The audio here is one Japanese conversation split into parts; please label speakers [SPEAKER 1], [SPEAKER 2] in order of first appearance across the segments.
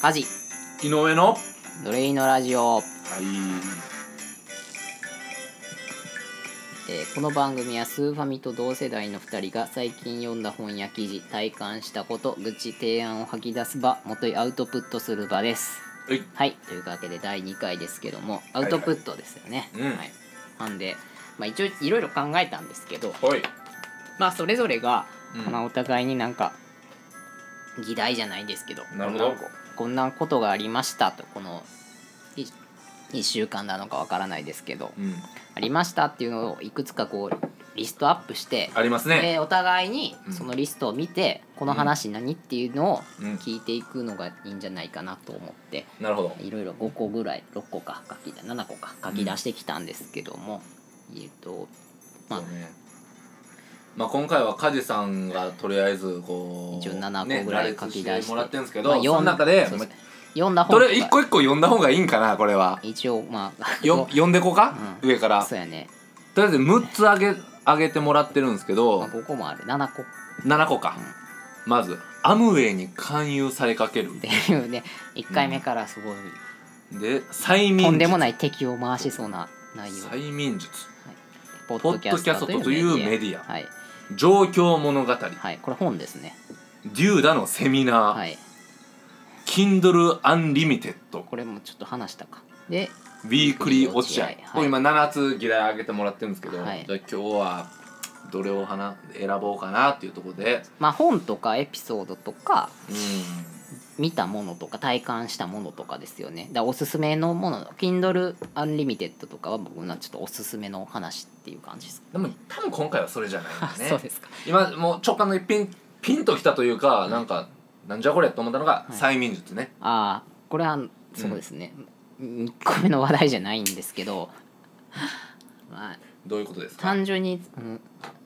[SPEAKER 1] カジ。
[SPEAKER 2] 井上の？は
[SPEAKER 1] ドレイのラジオ、
[SPEAKER 2] い。
[SPEAKER 1] えーこの番組はスーファミと同世代の2人が最近読んだ本や記事体感したこと愚痴提案を吐き出す場もといアウトプットする場です。
[SPEAKER 2] はい。
[SPEAKER 1] はい。というわけで第2回ですけどもアウトプットですよね。
[SPEAKER 2] はい。うん
[SPEAKER 1] なんで、まあ、一応いろいろ考えたんですけど
[SPEAKER 2] はい。
[SPEAKER 1] まあそれぞれが、
[SPEAKER 2] うん。
[SPEAKER 1] まあ、お互いになんか議題じゃないですけど
[SPEAKER 2] なるほど。
[SPEAKER 1] こんなこんなことがありましたとこの1週間なのかわからないですけど
[SPEAKER 2] うん。
[SPEAKER 1] ありましたっていうのをいくつかこうリストアップして、
[SPEAKER 2] ありますね。
[SPEAKER 1] でお互いに
[SPEAKER 2] うん。
[SPEAKER 1] そのリストを見て、この話何っていうのを
[SPEAKER 2] うん。
[SPEAKER 1] 聞いていくのがいいんじゃないかなと思って
[SPEAKER 2] なるほど。
[SPEAKER 1] いろいろ5個ぐらい6個か書き出7個か書き出してきたんですけども、えっとまあ
[SPEAKER 2] ねまあ今回は梶さんがとりあえずこう
[SPEAKER 1] 一応7個ぐらい
[SPEAKER 2] ね
[SPEAKER 1] 書き出して。
[SPEAKER 2] もらってるんですけど、
[SPEAKER 1] まあ
[SPEAKER 2] その中で
[SPEAKER 1] 読んだ本と
[SPEAKER 2] 一個一個読んだ方がいいんかなこれは。
[SPEAKER 1] 一応まあ。
[SPEAKER 2] よ読んでこうか、
[SPEAKER 1] うん。
[SPEAKER 2] 上から。
[SPEAKER 1] そうやね、
[SPEAKER 2] とりあえず6つあげあげてもらってるんですけど、
[SPEAKER 1] まあ、5個もある。7個。っ
[SPEAKER 2] 7個か、まずアムウェイに勧誘されかける。
[SPEAKER 1] ていうね。1回目からすごい、
[SPEAKER 2] で催眠術。
[SPEAKER 1] とんでもない敵を回しそうな内容。
[SPEAKER 2] 催眠術。
[SPEAKER 1] ポ
[SPEAKER 2] ポッドキャストというメディア。
[SPEAKER 1] はい、
[SPEAKER 2] 状況物語。デ
[SPEAKER 1] はい、これ本ですね。
[SPEAKER 2] ューダのセミナー、
[SPEAKER 1] はい。
[SPEAKER 2] Kindle Unlimited
[SPEAKER 1] これもちょっと話したか。で
[SPEAKER 2] ウィークリー落合、
[SPEAKER 1] はい。
[SPEAKER 2] これ今7つ議題あげてもらってるんですけど、
[SPEAKER 1] はい。
[SPEAKER 2] じゃあ今日はどれを話選ぼうかなっていうところで。
[SPEAKER 1] まあ本とかエピソードとか
[SPEAKER 2] うん
[SPEAKER 1] 見たものとか体感したものとかですよね。だおすすめのもの Kindle Unlimited とかは僕のちょっとおすすめの話っていう感じです。
[SPEAKER 2] でも多分今回はそれじゃないんだ
[SPEAKER 1] あ
[SPEAKER 2] ね。
[SPEAKER 1] そうですか。
[SPEAKER 2] 今もう直感のピンピンときたというか、なんかなんじゃこれと思ったのが
[SPEAKER 1] はい。
[SPEAKER 2] 催眠術ね、
[SPEAKER 1] ああこれはそうですね、1個目の話題じゃないんですけど。ま あ
[SPEAKER 2] どういうことですか？
[SPEAKER 1] 単純に、うん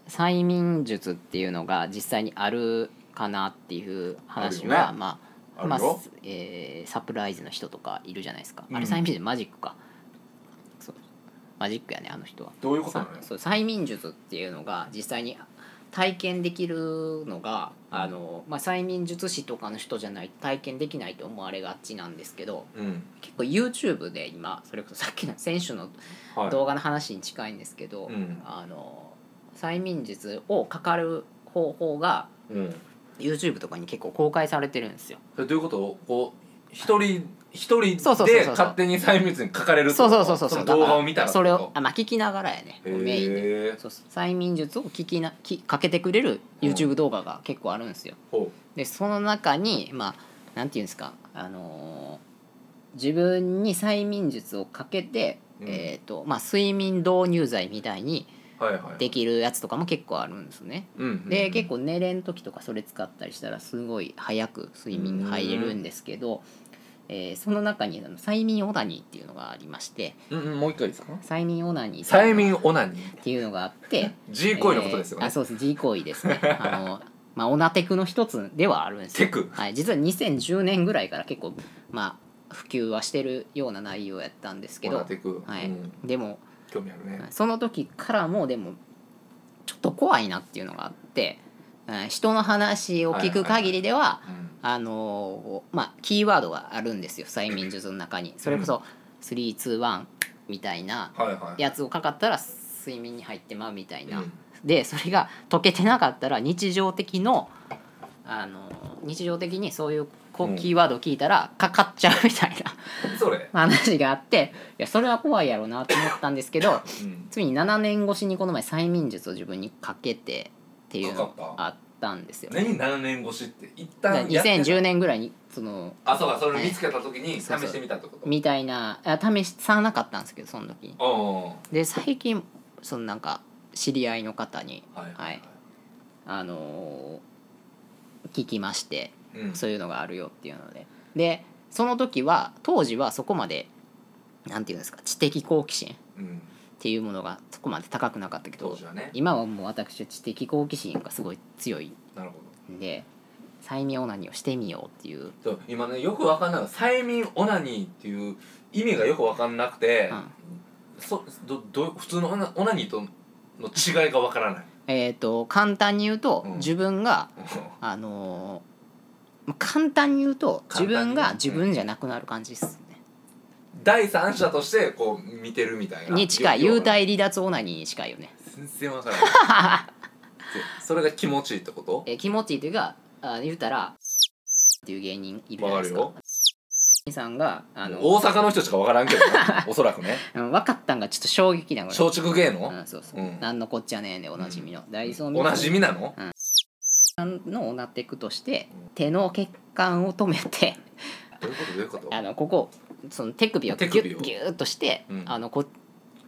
[SPEAKER 1] 催眠術っていうのが実際にあるかなっていう話は、
[SPEAKER 2] ね。
[SPEAKER 1] まあまあえーサプライズの人とかいるじゃないですか、
[SPEAKER 2] うん。
[SPEAKER 1] あれ催眠術マジックか。そう。マジックやねあの人は。
[SPEAKER 2] どういうことなの
[SPEAKER 1] そう催眠術っていうのが実際に体験できるのがあの、まあ、催眠術師とかの人じゃないと体験できないと思われがちなんですけど
[SPEAKER 2] うん。
[SPEAKER 1] 結構 YouTube で今それこそさっきの選手の
[SPEAKER 2] はい。
[SPEAKER 1] 動画の話に近いんですけど、
[SPEAKER 2] うん。
[SPEAKER 1] あの催眠術をかかる方法が
[SPEAKER 2] うん
[SPEAKER 1] YouTube とかに結構公開されてるんですよ。
[SPEAKER 2] どういうこと？こう一人一人
[SPEAKER 1] そうそうそうそう
[SPEAKER 2] で勝手に催眠術に書かれるって
[SPEAKER 1] そうそうそうそう
[SPEAKER 2] の動画を見たら
[SPEAKER 1] それをあ、まあ、聞きながらやね。
[SPEAKER 2] へー。
[SPEAKER 1] メインで。そうそう。催眠術を聞きなきかけてくれる YouTube 動画が結構あるんですよ。
[SPEAKER 2] ほ
[SPEAKER 1] でその中にまあなんていうんですか？あのー自分に催眠術をかけて、
[SPEAKER 2] うん。
[SPEAKER 1] えーとまあ、睡眠導入剤みたいにできるやつとかも結構あるんですね。で結構寝れん時とかそれ使ったりしたらすごい早く睡眠に入れるんですけど、えーその中にあの催眠オナニーっていうのがありまして
[SPEAKER 2] うんうんもう一回ですか？
[SPEAKER 1] 催眠オナニー
[SPEAKER 2] 催
[SPEAKER 1] の
[SPEAKER 2] 眠オナニー。
[SPEAKER 1] っていうのがあって
[SPEAKER 2] G 行為のことですよね、
[SPEAKER 1] えーあそうです。G 行為ですね。あのまあオナテクの一つではあるんですよ。
[SPEAKER 2] テク。
[SPEAKER 1] はい、実は2010年ぐらいから結構まあ普及はしてるような内容やったんですけ
[SPEAKER 2] オ
[SPEAKER 1] ど
[SPEAKER 2] ナテク、
[SPEAKER 1] はい。
[SPEAKER 2] うん。
[SPEAKER 1] でも
[SPEAKER 2] 興味あるね、
[SPEAKER 1] その時からもでもちょっと怖いなっていうのがあって、うん人の話を聞く限りでは
[SPEAKER 2] うん。
[SPEAKER 1] あのーまあキーワードがあるんですよ催眠術の中に。それこそ321みたいなやつをかかったら睡眠に入ってまうみたいな、
[SPEAKER 2] うん。
[SPEAKER 1] でそれが解けてなかったら日常的のあの日常的にそういうこ
[SPEAKER 2] う
[SPEAKER 1] キーワードを聞いたらかかっちゃうみたいな
[SPEAKER 2] それ、
[SPEAKER 1] 話があっていやそれは怖いやろうなと思ったんですけど
[SPEAKER 2] うん、
[SPEAKER 1] ついに7年越しにこの前催眠術を自分にかけてっていうのがあったんですよ。
[SPEAKER 2] 何7年越しって一旦やってた
[SPEAKER 1] 2010年ぐらいにその
[SPEAKER 2] あそうかそれ見つけた時に試
[SPEAKER 1] そうそう。
[SPEAKER 2] してみたってこと？
[SPEAKER 1] みたいなあ試さなかったんですけどその時。で最近そのなんか知り合いの方に、
[SPEAKER 2] はい。
[SPEAKER 1] はい。あのー聞きまして
[SPEAKER 2] うん。
[SPEAKER 1] そういうのがあるよっていうので。でその時は当時はそこまでなんていうんですか知的好奇心
[SPEAKER 2] うん。
[SPEAKER 1] っていうものがそこまで高くなかったけど
[SPEAKER 2] はね。
[SPEAKER 1] 今はもう私は知的好奇心がすごい強い
[SPEAKER 2] なるほど。
[SPEAKER 1] んで催眠オナニーをしてみようっていう、
[SPEAKER 2] そう今ねよくわかんない催眠オナニーっていう意味がよくわかんなくて、そどど普通のオナオナニーとの違いがわからない。
[SPEAKER 1] えー、と簡単に言うと、
[SPEAKER 2] うん。
[SPEAKER 1] 自分があのーまあ簡単に言うと自分が自分じゃなくなる感じですね、
[SPEAKER 2] 第三者としてこう見てるみたいな。
[SPEAKER 1] に近い。幽体離脱オナニーに近いよね。
[SPEAKER 2] 全然わからないでそれが気持ちいいってこと？
[SPEAKER 1] えー気持ちいいというかあ言うたらっていう芸人いるじゃないですか。
[SPEAKER 2] わか
[SPEAKER 1] さんがあの
[SPEAKER 2] 大阪の人しかわからんけどな。おそらくね。
[SPEAKER 1] うん分かったんがちょっと衝撃なこれ
[SPEAKER 2] 松竹芸能？
[SPEAKER 1] うん、そうそう、
[SPEAKER 2] うん。
[SPEAKER 1] なんのこっちゃねえでおなじみの、ダイソー
[SPEAKER 2] おなじみなの？
[SPEAKER 1] さんのオナテクとして手の血管を止めて
[SPEAKER 2] どういうこと？どういうこと？
[SPEAKER 1] あのここその手首をギュッギューッとして、
[SPEAKER 2] うん。
[SPEAKER 1] あのこ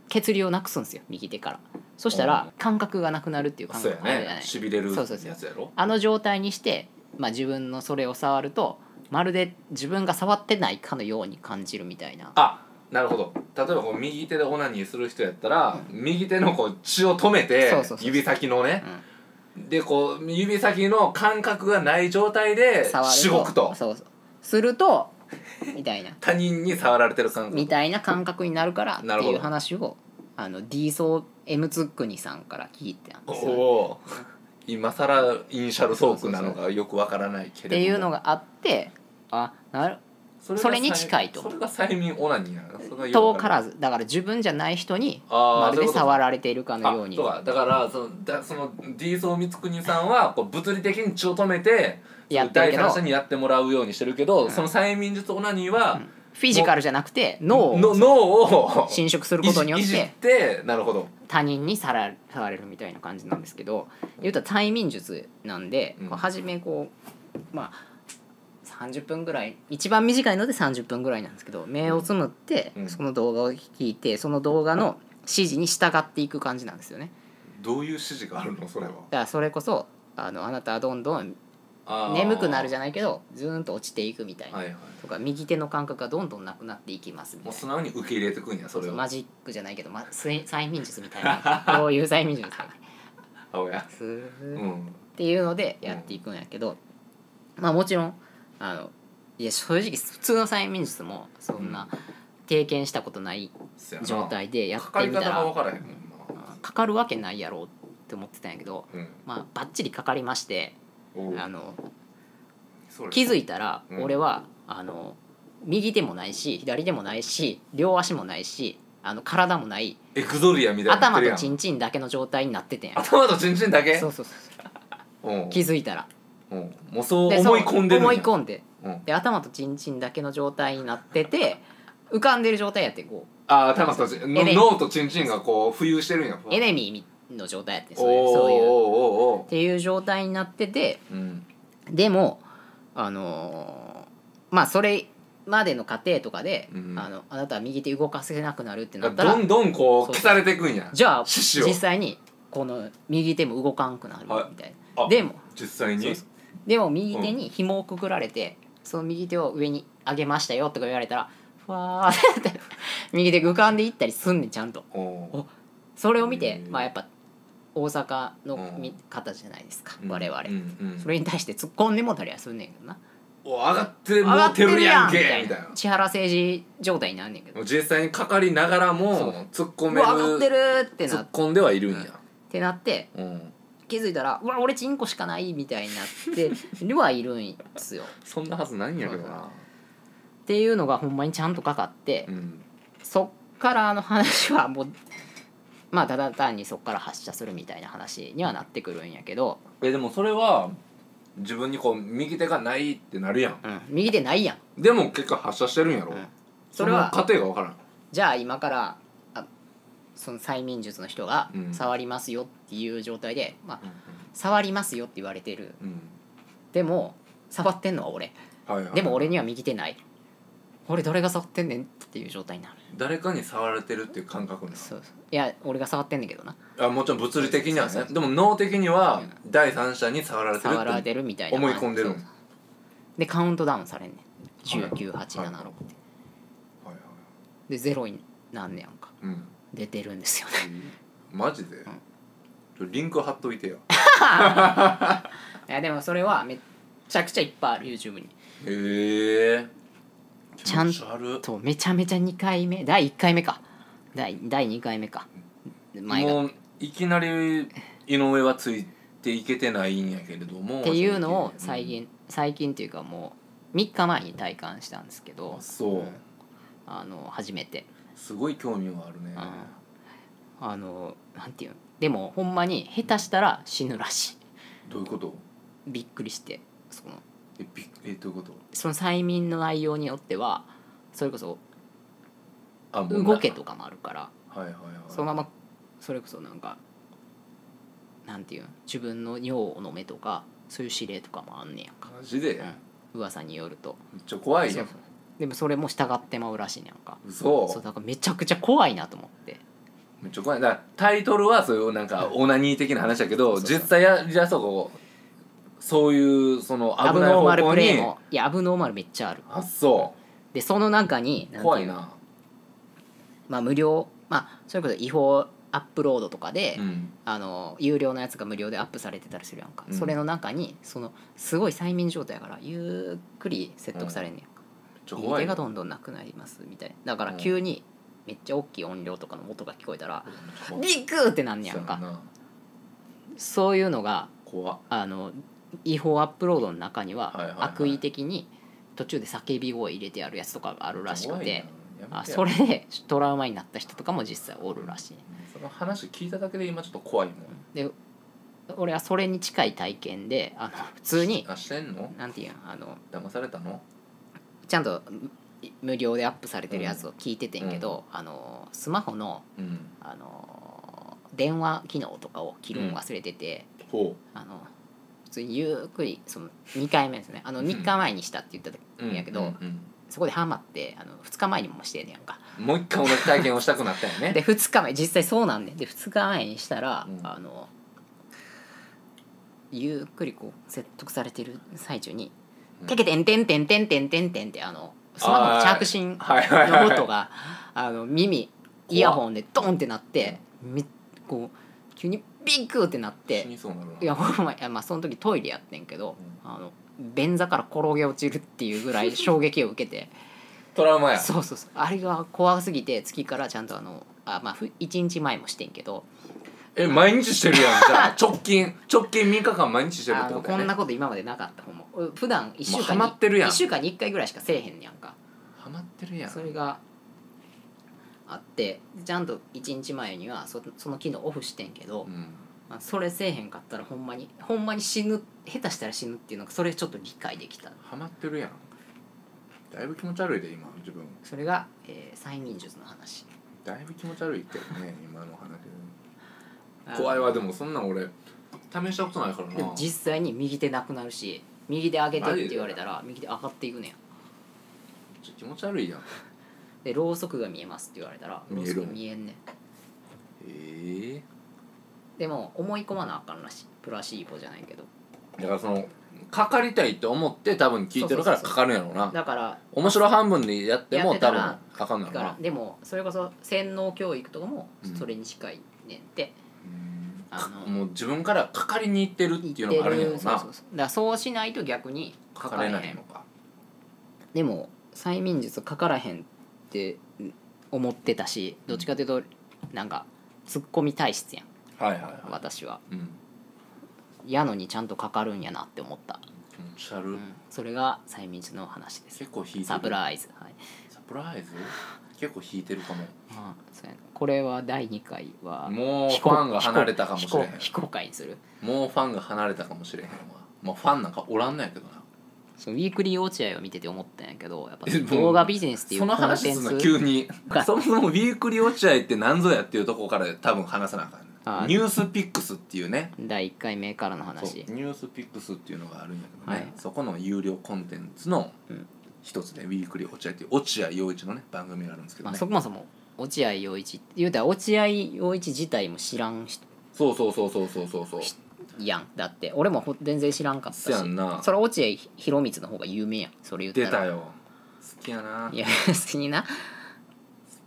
[SPEAKER 1] 血流をなくすんですよ右手から。そしたら感覚がなくなるっていう感覚があるじゃない？
[SPEAKER 2] ねしびれる
[SPEAKER 1] そうそうそう。
[SPEAKER 2] やつやろ？
[SPEAKER 1] あの状態にして、まあ、自分のそれを触るとまるで自分が触ってないかのように感じるみたいな。
[SPEAKER 2] あなるほど。例えばこう右手でオナニーする人やったら、右手のこう血を止めて指先のね、でこう指先の感覚がない状態で
[SPEAKER 1] 触ると
[SPEAKER 2] しごくと。
[SPEAKER 1] そうそう。するとみたいな。
[SPEAKER 2] 他人に触られてる感覚。
[SPEAKER 1] みたいな感覚になるからって
[SPEAKER 2] なるほど。
[SPEAKER 1] いう話をあの D ソー M ツックニさんから聞いてたん
[SPEAKER 2] お
[SPEAKER 1] ですよ。
[SPEAKER 2] お。今更イニシャルトークなのかよくわからないけれども。
[SPEAKER 1] っていうのがあってあなる
[SPEAKER 2] そが
[SPEAKER 1] それに近いと。
[SPEAKER 2] それが催眠オナニーなの？
[SPEAKER 1] 遠
[SPEAKER 2] わか
[SPEAKER 1] らず。だから自分じゃない人にまるで触られているかのように。
[SPEAKER 2] だからそのだその D ソー光国さんはこう物理的に血を止めて
[SPEAKER 1] やってるけど。
[SPEAKER 2] 第三者にやってもらうようにしてるけど、その催眠術オナニーは、
[SPEAKER 1] フィジカルじゃなくて脳を
[SPEAKER 2] の脳を
[SPEAKER 1] 侵食することによっ
[SPEAKER 2] ててなるほど。
[SPEAKER 1] 他人にさら触れるみたいな感じなんですけど言うたら催眠術なんで、
[SPEAKER 2] うん。
[SPEAKER 1] こう初めこうまあ30分ぐらい一番短いので30分ぐらいなんですけど目をつむって、
[SPEAKER 2] うん。
[SPEAKER 1] その動画を聞いてその動画の指示に従っていく感じなんですよね。
[SPEAKER 2] どういう指示があるの？それは。
[SPEAKER 1] だからそれこそあのあなたはどんどん眠くなるじゃないけどずーんと落ちていくみたいな、
[SPEAKER 2] はいはい。
[SPEAKER 1] とか右手の感覚がどんどんなくなっていきますみたいな。
[SPEAKER 2] もう素直に受け入れてくんやそれを
[SPEAKER 1] マジックじゃないけど、ま、す催眠術みたいな。こういう催眠術みたいな。
[SPEAKER 2] 青や。うん。
[SPEAKER 1] っていうのでやっていくんやけど、まあもちろんあのいや正直普通の催眠術もそんな経験したことない状態でやってみたら
[SPEAKER 2] からへんもんな。
[SPEAKER 1] かかるわけないやろうって思ってたんやけど、
[SPEAKER 2] うん。
[SPEAKER 1] まあバッチリかかりましてあの気づいたら
[SPEAKER 2] うん。
[SPEAKER 1] 俺は、あの右手もないし左手もないし両足もないしあの体もない
[SPEAKER 2] エクゾリアみたいにな
[SPEAKER 1] 頭とチンチンだけの状態になっててんや。
[SPEAKER 2] 頭とチンチンだけ？
[SPEAKER 1] そうそうそう
[SPEAKER 2] う。ん
[SPEAKER 1] 気づいたら
[SPEAKER 2] うん。もうそう
[SPEAKER 1] で
[SPEAKER 2] 思い込んでるんや。
[SPEAKER 1] そう思い込んで。
[SPEAKER 2] うん。
[SPEAKER 1] で頭とチンチンだけの状態になってて浮かんでる状態やってこ
[SPEAKER 2] ああ頭とチン
[SPEAKER 1] エレ
[SPEAKER 2] 脳とチンチンがこう浮遊してるんや。
[SPEAKER 1] うエネミーの状態やって
[SPEAKER 2] お
[SPEAKER 1] そういうそういう。っ
[SPEAKER 2] おおお
[SPEAKER 1] ていう状態になってて
[SPEAKER 2] うん。
[SPEAKER 1] でもあのーまあそれまでの過程とかで、
[SPEAKER 2] うん。
[SPEAKER 1] あのあなたは右手動かせなくなるってな
[SPEAKER 2] ど
[SPEAKER 1] ったら
[SPEAKER 2] んどんこう
[SPEAKER 1] そう
[SPEAKER 2] 消されていくんや。
[SPEAKER 1] じゃあ
[SPEAKER 2] 獅子を。
[SPEAKER 1] 実際にこの右手も動かんくなる
[SPEAKER 2] はい
[SPEAKER 1] みたい。
[SPEAKER 2] あ
[SPEAKER 1] なでも
[SPEAKER 2] 実際に？
[SPEAKER 1] そうそうでも右手に紐をくくられて、その右手を上に上げましたよとか言われたらふわーって右手が浮かんでいったりすんねんちゃんと。それを見てまあやっぱ大阪の
[SPEAKER 2] うん。
[SPEAKER 1] 見方じゃないですか、
[SPEAKER 2] うん。
[SPEAKER 1] 我々、
[SPEAKER 2] うんうん
[SPEAKER 1] それに対して突っ込んでもたりはすんねんけどな。
[SPEAKER 2] お上がって
[SPEAKER 1] 上が
[SPEAKER 2] もうてるやんけみたいな。
[SPEAKER 1] な。千原政治状態になんねんけど。
[SPEAKER 2] 実際にかかりながらも突っ込め
[SPEAKER 1] うわ上がって
[SPEAKER 2] る
[SPEAKER 1] るってなっ
[SPEAKER 2] 突っ込んではいるんや。
[SPEAKER 1] ってなって
[SPEAKER 2] うん
[SPEAKER 1] 気づいたらうわ俺チンコしかないみたいになって るはいるんですよ。
[SPEAKER 2] そんなはずないんやけどな。
[SPEAKER 1] っていうのがほんまにちゃんとかかって、
[SPEAKER 2] うん。
[SPEAKER 1] そっからの話はもうまあただ単にそっから発射するみたいな話にはなってくるんやけど、
[SPEAKER 2] えでもそれは自分にこう右手がないってなるやん。
[SPEAKER 1] うん、右手ないやん。
[SPEAKER 2] でも結果発射してるんやろ、
[SPEAKER 1] うん。それは
[SPEAKER 2] その過程が分からん。
[SPEAKER 1] じゃあ今からあその催眠術の人が
[SPEAKER 2] うん。
[SPEAKER 1] 触りますよっていう状態で、まあ、触りますよって言われてる。
[SPEAKER 2] うん。
[SPEAKER 1] でも触ってんのは俺。
[SPEAKER 2] はいはい
[SPEAKER 1] でも俺には右手ない。俺誰が触ってんねんっていう状態になる。
[SPEAKER 2] 誰かに触られてるっていう感覚なの
[SPEAKER 1] そうそう。いや俺が触ってんねんけどな。
[SPEAKER 2] あもちろん物理的には
[SPEAKER 1] そうそう
[SPEAKER 2] ねでも脳的には第三者に触られてる
[SPEAKER 1] 触られ
[SPEAKER 2] って
[SPEAKER 1] てるみたいな
[SPEAKER 2] 思い込んでるん。
[SPEAKER 1] そうそう。でカウントダウンされんねん。
[SPEAKER 2] はい。
[SPEAKER 1] 19876って。
[SPEAKER 2] はいはい。
[SPEAKER 1] でゼロになんねやんか。
[SPEAKER 2] うん
[SPEAKER 1] 出てるんですよね。
[SPEAKER 2] マジで、ちょリンク貼っといてよ。
[SPEAKER 1] いやでもそれはめっちゃくちゃいっぱいある YouTube に。
[SPEAKER 2] へえ。
[SPEAKER 1] ちゃんとめちゃめちゃ2回目第1回目か。第第2回目か。前が。
[SPEAKER 2] もういきなり井上はついていけてないんやけれども。
[SPEAKER 1] っていうのを最近最近っていうかもう3日前に体感したんですけど。
[SPEAKER 2] あそう、
[SPEAKER 1] ん。あの初めて
[SPEAKER 2] すごい興味があるね。
[SPEAKER 1] うんあのなんていうの？でもほんまに下手したら死ぬらしい。
[SPEAKER 2] どういうこと？
[SPEAKER 1] びっくりしてその。
[SPEAKER 2] えびえどういうこと？
[SPEAKER 1] その催眠の内容によってはそれこそ
[SPEAKER 2] あもうな
[SPEAKER 1] 動けとかもあるから。
[SPEAKER 2] はいはいはい。
[SPEAKER 1] そのままそれこそなんかなんていうの？自分の尿を飲めとかそういう指令とかもあんねやんか、
[SPEAKER 2] マジで、
[SPEAKER 1] うん、噂によると。
[SPEAKER 2] めっちゃ怖いや
[SPEAKER 1] そうんそうでもそれも従ってまうらしいねやんか。
[SPEAKER 2] 嘘
[SPEAKER 1] そうだからめちゃくちゃ怖いなと思って。
[SPEAKER 2] めっちゃ怖い。だからタイトルはそういうなんかオナニー的な話だけど
[SPEAKER 1] そうそうそう。
[SPEAKER 2] 実際やじゃあそこそういうその
[SPEAKER 1] アブ
[SPEAKER 2] 危ない
[SPEAKER 1] ノーマルプレイもいやアブノーマルめっちゃある。
[SPEAKER 2] あそ
[SPEAKER 1] でその中に
[SPEAKER 2] 怖いな。
[SPEAKER 1] まあ無料まあそれこそ違法アップロードとかで、
[SPEAKER 2] うん。
[SPEAKER 1] あの有料のやつが無料でアップされてたりするやんか、
[SPEAKER 2] うん。
[SPEAKER 1] それの中にそのすごい催眠状態やからゆっくり説得されんねん。か、
[SPEAKER 2] めっちゃ怖い
[SPEAKER 1] 右手がどんどんなくなりますみたいな。だから急にめっちゃ大きい音量とかの音が聞こえたら
[SPEAKER 2] うん。
[SPEAKER 1] ビッグってなんねやんか。
[SPEAKER 2] そう
[SPEAKER 1] いうのがあの違法アップロードの中には悪意的に途中で叫び声入れてあるやつとかがあるらしくてあ
[SPEAKER 2] や
[SPEAKER 1] それでトラウマになった人とかも実際おるらしい
[SPEAKER 2] その話聞いただけで今ちょっと怖いもん。
[SPEAKER 1] で俺はそれに近い体験であの普通に
[SPEAKER 2] あしてんの？
[SPEAKER 1] なんていうんあの
[SPEAKER 2] 騙されたの？
[SPEAKER 1] ちゃんと無料でアップされてるやつを聞いててんけど、あのスマホの
[SPEAKER 2] うん。
[SPEAKER 1] あの電話機能とかを切るの忘れてて、
[SPEAKER 2] ほ
[SPEAKER 1] あの普通にゆっくりその2回目ですね。あの3日前にしたって言った
[SPEAKER 2] うん
[SPEAKER 1] やけど、そこでハマってあの2日前にもしてんねやんか。
[SPEAKER 2] もう一回同じ体験をしたくなったよね。
[SPEAKER 1] で2日前実際そうなんねん。で2日前にしたら、
[SPEAKER 2] うん。
[SPEAKER 1] あのゆっくりこう説得されてる最中に
[SPEAKER 2] うん「
[SPEAKER 1] てけてんてんてんてんてんてんてん」ってあのスマホの着信の音があの耳イヤホンでドンってなってめこう急にビッグってなっ
[SPEAKER 2] 死
[SPEAKER 1] て
[SPEAKER 2] い
[SPEAKER 1] やほんまいやまあその時トイレやってんけど、あの便座から転げ落ちるっていうぐらい 衝撃を受けて。
[SPEAKER 2] トラウマや。
[SPEAKER 1] そうそうそう。あれが怖すぎて月からちゃんとあのあまあふ1日前もしてんけど
[SPEAKER 2] え毎日してるやん。じゃあ 直近。直近3日間毎日してるってこと
[SPEAKER 1] こんなこと今までなかった。ほんま。う普段1週間
[SPEAKER 2] もうハマってるやん。
[SPEAKER 1] 1週間に1回ぐらいしかせえへんねやんか。
[SPEAKER 2] ハマってるやん。
[SPEAKER 1] それがあってちゃんと1日前にはそその機能オフしてんけど、
[SPEAKER 2] うん。
[SPEAKER 1] まあ、それせえへんかったらほんまにほんまに死ぬ下手したら死ぬっていうのがそれちょっと理解できた。
[SPEAKER 2] ハマってるやん。だいぶ気持ち悪いで今自分。
[SPEAKER 1] それが、えー催眠術の話。
[SPEAKER 2] だいぶ気持ち悪いけどね今の話。
[SPEAKER 1] あの
[SPEAKER 2] 怖いわでもそんなん俺試したことないからな。
[SPEAKER 1] 実際に右手なくなるし右手上げてって言われたら右手上がっていくねん
[SPEAKER 2] 気持ち悪いやん。
[SPEAKER 1] でろうそくが見えますって言われたら
[SPEAKER 2] 見える
[SPEAKER 1] ろうそく見えんねん。
[SPEAKER 2] ええ
[SPEAKER 1] でも思い込まなあかんらしい。プラシーボじゃないけど。
[SPEAKER 2] だからそのかかりたいって思って多分聞いてるからかかるんやろうな。
[SPEAKER 1] だから
[SPEAKER 2] 面白半分でやって
[SPEAKER 1] や
[SPEAKER 2] も多分かかんな。
[SPEAKER 1] だからでもそれこそ洗脳教育とかも
[SPEAKER 2] うん
[SPEAKER 1] それに近いねんって、あの
[SPEAKER 2] もう自分からかかりに行ってるって
[SPEAKER 1] 言
[SPEAKER 2] いうのがあるんやろうな
[SPEAKER 1] そうそうそう。だからそうしないと逆に
[SPEAKER 2] かかれ
[SPEAKER 1] かかれへん
[SPEAKER 2] ないのか。
[SPEAKER 1] でも催眠術かからへんって思ってたしどっちかというとなんかツッコミ体質やん。
[SPEAKER 2] はいはいはい。
[SPEAKER 1] 私は。
[SPEAKER 2] うん。
[SPEAKER 1] やのにちゃんとかかるんやなって思った、
[SPEAKER 2] 気持ち悪い、
[SPEAKER 1] うん、それが催眠術の話です。
[SPEAKER 2] 結構引いてる。
[SPEAKER 1] サプライズ。はい。
[SPEAKER 2] サプライズ？結構引いてるかも。
[SPEAKER 1] まあそうやなこれは第2回は
[SPEAKER 2] もうファンが離れたかもしれへん。
[SPEAKER 1] 非公開にする？
[SPEAKER 2] もうファンが離れたかもしれへんわ。もうファンなんかおらんのやけどな。
[SPEAKER 1] そのウィークリー落合を見てて思ったんやけどやっぱ動画ビジネスっていう
[SPEAKER 2] その
[SPEAKER 1] コンテン
[SPEAKER 2] 話すんの
[SPEAKER 1] ツ
[SPEAKER 2] 急に。そもそもウィークリー落合って何ぞやっていうところから多分話さなあかん
[SPEAKER 1] あ
[SPEAKER 2] NewsPicks っていうね。
[SPEAKER 1] 第1回目からの話。
[SPEAKER 2] ニュースピックスっていうのがあるんやけどね、
[SPEAKER 1] はい。
[SPEAKER 2] そこの有料コンテンツの
[SPEAKER 1] うん
[SPEAKER 2] 一つで、ウィークリー落合っていう落合陽一のね番組があるんですけど
[SPEAKER 1] まあ、
[SPEAKER 2] ね、
[SPEAKER 1] そもそも落合陽一って言うたら落合陽一自体も知らん人。
[SPEAKER 2] そうそうそうそうそうそうそう。
[SPEAKER 1] やん。だって俺もほ全然知らんかったし。
[SPEAKER 2] そやんな。
[SPEAKER 1] それ落合博満の方が有名やん。それ言ったら。
[SPEAKER 2] 出たよ。好きやな。い
[SPEAKER 1] や別にな。
[SPEAKER 2] 好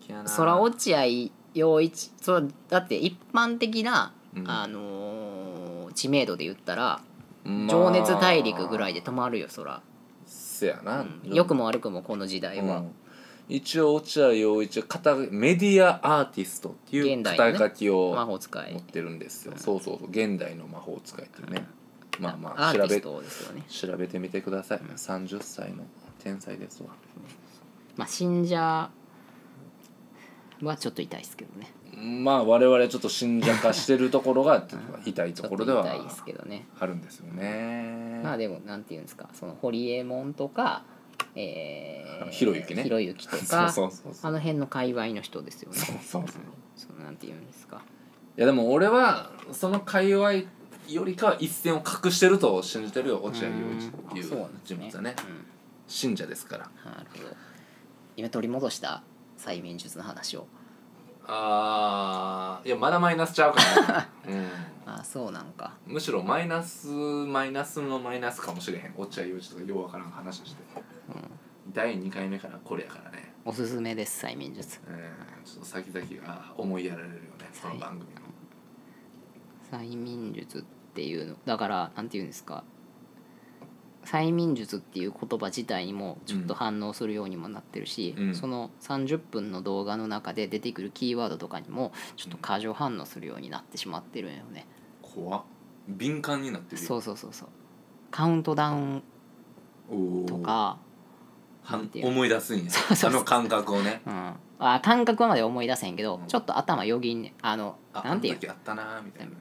[SPEAKER 2] きやな。
[SPEAKER 1] そら落合陽一そらだって一般的な、
[SPEAKER 2] うん。
[SPEAKER 1] あのー知名度で言ったら
[SPEAKER 2] まあ。
[SPEAKER 1] 情熱大陸ぐらいで止まるよそら、
[SPEAKER 2] せやな、
[SPEAKER 1] うん。良くも悪くもこの時代は、
[SPEAKER 2] うん。一応落合陽一は肩メディアアーティストっていう
[SPEAKER 1] 現代のね
[SPEAKER 2] 肩書きを
[SPEAKER 1] 魔法使い。
[SPEAKER 2] 持ってるんですよ、
[SPEAKER 1] うん。
[SPEAKER 2] そうそうそう現代の魔法使いっていうね、まあま
[SPEAKER 1] アーティス
[SPEAKER 2] あ調べ
[SPEAKER 1] トですよね。
[SPEAKER 2] 調べてみてください、30歳の天才ですわ。
[SPEAKER 1] まあ信者はちょっと痛いですけどね
[SPEAKER 2] まあ我々ちょっと信者化してるところが痛いとことろでは
[SPEAKER 1] 痛いですけどね。
[SPEAKER 2] あるんですよね。
[SPEAKER 1] まあでもなんていうんですか。その堀江門とかえー、
[SPEAKER 2] ひろゆきね。
[SPEAKER 1] ひろゆきとか あの辺の界隈の人ですよね。
[SPEAKER 2] そうそうそう。
[SPEAKER 1] そのなんていうんですか。
[SPEAKER 2] いやでも俺はその界隈よりかは一線を隠してると信じてるよ落合陽一っていう人物はね。
[SPEAKER 1] うん。
[SPEAKER 2] 信者ですから。
[SPEAKER 1] なるほど。今取り戻した催眠術の話を
[SPEAKER 2] あーいやまだマイナスちゃうかな、うん、
[SPEAKER 1] あそうなんか。
[SPEAKER 2] むしろマイナスマイナスのマイナスかもしれへん。落合陽一とかようわからん話して、第2回目からこれやからね、
[SPEAKER 1] おすすめです催眠術。
[SPEAKER 2] うん、ちょっと先々が思いやられるよねその番組の。
[SPEAKER 1] 催眠術っていうのだからなんていうんですか催眠術っていう言葉自体にもちょっと反応するようにもなってるし、
[SPEAKER 2] うん。
[SPEAKER 1] その30分の動画の中で出てくるキーワードとかにもちょっと過剰反応するようになってしまってるんよね、
[SPEAKER 2] 怖っ。敏感になってるよ。
[SPEAKER 1] そうそうそうそう。カウントダウンとか、
[SPEAKER 2] 思い出すんや。
[SPEAKER 1] そ
[SPEAKER 2] の感覚をね。
[SPEAKER 1] うん、あ感覚はまで思い出せんけど、
[SPEAKER 2] うん。
[SPEAKER 1] ちょっと頭よぎんねん。あの
[SPEAKER 2] あ
[SPEAKER 1] なんていう
[SPEAKER 2] あったなーみたいな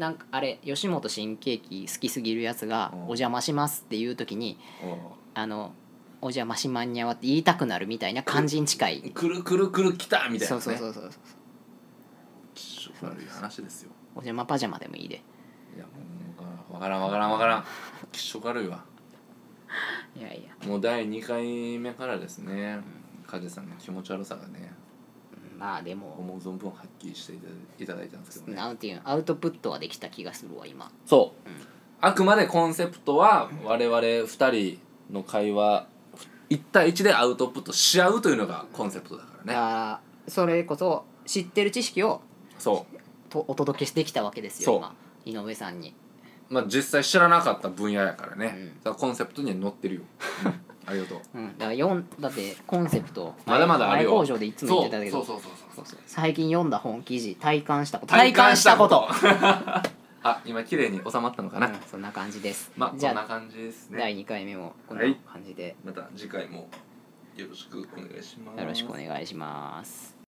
[SPEAKER 1] なんかあれ吉本新喜劇好きすぎるやつが
[SPEAKER 2] うん「
[SPEAKER 1] お邪魔します」っていう時に
[SPEAKER 2] お
[SPEAKER 1] あの「お邪魔しまんにゃわ」って言いたくなるみたいな感じに近い。
[SPEAKER 2] ーくるくるくる来たみたいな、ね、
[SPEAKER 1] そうそうそうそうそう。
[SPEAKER 2] 気色悪い話ですよ。
[SPEAKER 1] お邪魔パジャマでもいいで。
[SPEAKER 2] いやもうわからんわからんわからん。気色悪いわ。
[SPEAKER 1] いやいや。
[SPEAKER 2] もう第2回目からですね梶さんの気持ち悪さがね
[SPEAKER 1] まあでも。
[SPEAKER 2] 思う存分はっきりしていただいたんですけどね。
[SPEAKER 1] なんていうのアウトプットはできた気がするわ今。
[SPEAKER 2] そう、
[SPEAKER 1] うん。
[SPEAKER 2] あくまでコンセプトは我々2人の会話1対1でアウトプットし合うというのがコンセプトだからね。
[SPEAKER 1] あーそれこそ知ってる知識を
[SPEAKER 2] そう。
[SPEAKER 1] とお届けしてきたわけです
[SPEAKER 2] そう。
[SPEAKER 1] よ今。井上さんに。
[SPEAKER 2] まあ実際知らなかった分野やからね、
[SPEAKER 1] うん。
[SPEAKER 2] だからコンセプトには載ってるよ、う んありがとう。
[SPEAKER 1] うん、だから4だってコンセプト
[SPEAKER 2] まだまだあるよ。
[SPEAKER 1] 前工場でいつも言ってたけど
[SPEAKER 2] そう。そうそう。そう
[SPEAKER 1] そうそう最近読んだ本記事体感したこと。
[SPEAKER 2] 体感したこと。あ今綺麗に収まったのかな、
[SPEAKER 1] うん、そんな感じです、
[SPEAKER 2] まあ
[SPEAKER 1] じゃあ
[SPEAKER 2] こんな感じですね。
[SPEAKER 1] 第2回目もこんな
[SPEAKER 2] はい。
[SPEAKER 1] 感じで。
[SPEAKER 2] また次回もよろしくお願いします。
[SPEAKER 1] よろしくお願いします